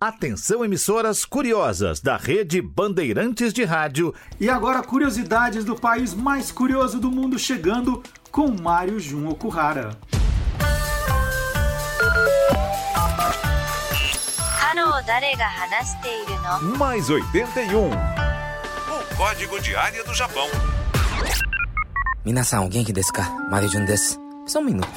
Atenção, emissoras curiosas da rede Bandeirantes de Rádio. E agora, curiosidades do país mais curioso do mundo chegando com Mário Jun Okuhara. Mais 81. O código de área do Japão. Minasan, genki desu ka? Mário Jun desu. Só um minuto.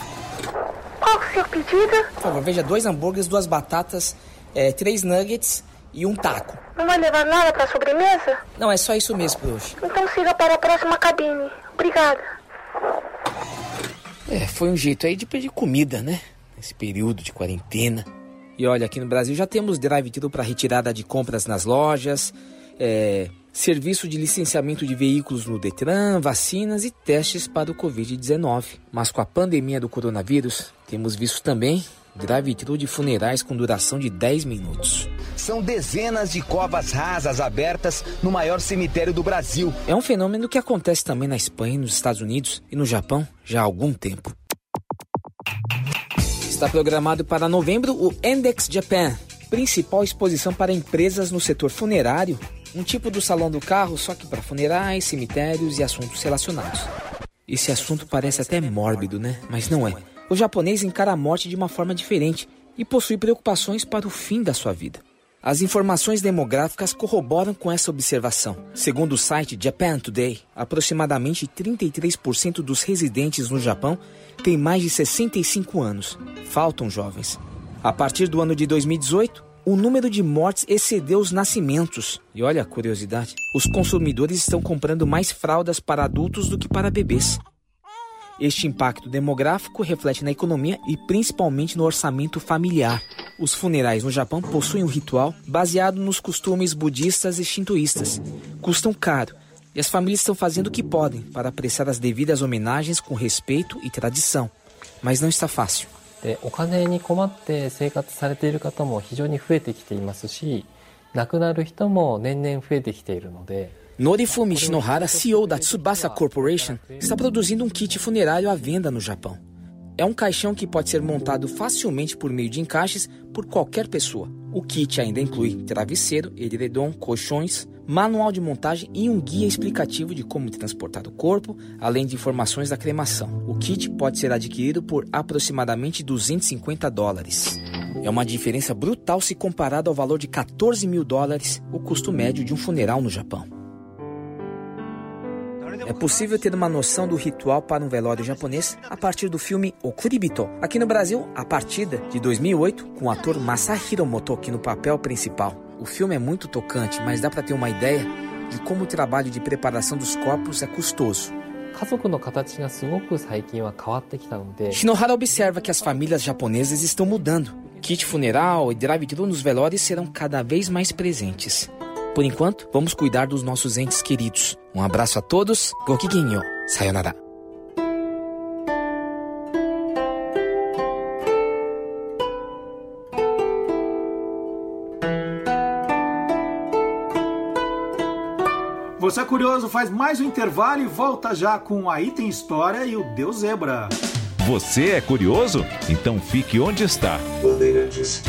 Qual o seu pedido? Por favor, veja dois hambúrgueres, duas batatas é, três nuggets e um taco. Não vai levar nada para sobremesa? Não, é só isso mesmo por hoje. Então siga para a próxima cabine. Obrigada. É, foi um jeito aí de pedir comida, né? Nesse período de quarentena. E olha, aqui no Brasil já temos drive-thru para retirada de compras nas lojas, é, serviço de licenciamento de veículos no Detran, vacinas e testes para o Covid-19. Mas com a pandemia do coronavírus, temos visto também drive-thru de funerais com duração de 10 minutos. São dezenas de covas rasas abertas no maior cemitério do Brasil. É um fenômeno que acontece também na Espanha, nos Estados Unidos e no Japão já há algum tempo. Está programado para novembro o Index Japan, principal exposição para empresas no setor funerário, um tipo do salão do carro, só que para funerais, cemitérios e assuntos relacionados. Esse assunto parece até mórbido, né? Mas não é o japonês encara a morte de uma forma diferente e possui preocupações para o fim da sua vida. As informações demográficas corroboram com essa observação. Segundo o site Japan Today, aproximadamente 33% dos residentes no Japão têm mais de 65 anos. Faltam jovens. A partir do ano de 2018, o número de mortes excedeu os nascimentos. E olha a curiosidade: os consumidores estão comprando mais fraldas para adultos do que para bebês. Este impacto demográfico reflete na economia e principalmente no orçamento familiar. Os funerais no Japão possuem um ritual baseado nos costumes budistas e shintoístas. Custam caro e as famílias estão fazendo o que podem para prestar as devidas homenagens com respeito e tradição. Mas não está fácil. でお金に困って生活されている方も非常に増えてきていますし亡くなる人も年々増えてきているので Norifumi Shinohara, CEO da Tsubasa Corporation, está produzindo um kit funerário à venda no Japão. É um caixão que pode ser montado facilmente por meio de encaixes por qualquer pessoa. O kit ainda inclui travesseiro, edredom, colchões, manual de montagem e um guia explicativo de como transportar o corpo, além de informações da cremação. O kit pode ser adquirido por aproximadamente 250 dólares. É uma diferença brutal se comparado ao valor de 14 mil dólares, o custo médio de um funeral no Japão. É possível ter uma noção do ritual para um velório japonês a partir do filme Okuribito. Aqui no Brasil, A Partida, de 2008, com o ator Masahiro Motoki no papel principal. O filme é muito tocante, mas dá para ter uma ideia de como o trabalho de preparação dos corpos é custoso. Shinohara observa que as famílias japonesas estão mudando. Kit funeral e drive-thru nos velórios serão cada vez mais presentes. Por enquanto, vamos cuidar dos nossos entes queridos. Um abraço a todos. Gokigenyo. Sayonara. Você é curioso, faz mais um intervalo e volta já com a Item História e o Deus Zebra. Você é curioso? Então fique onde está. Bandeirantes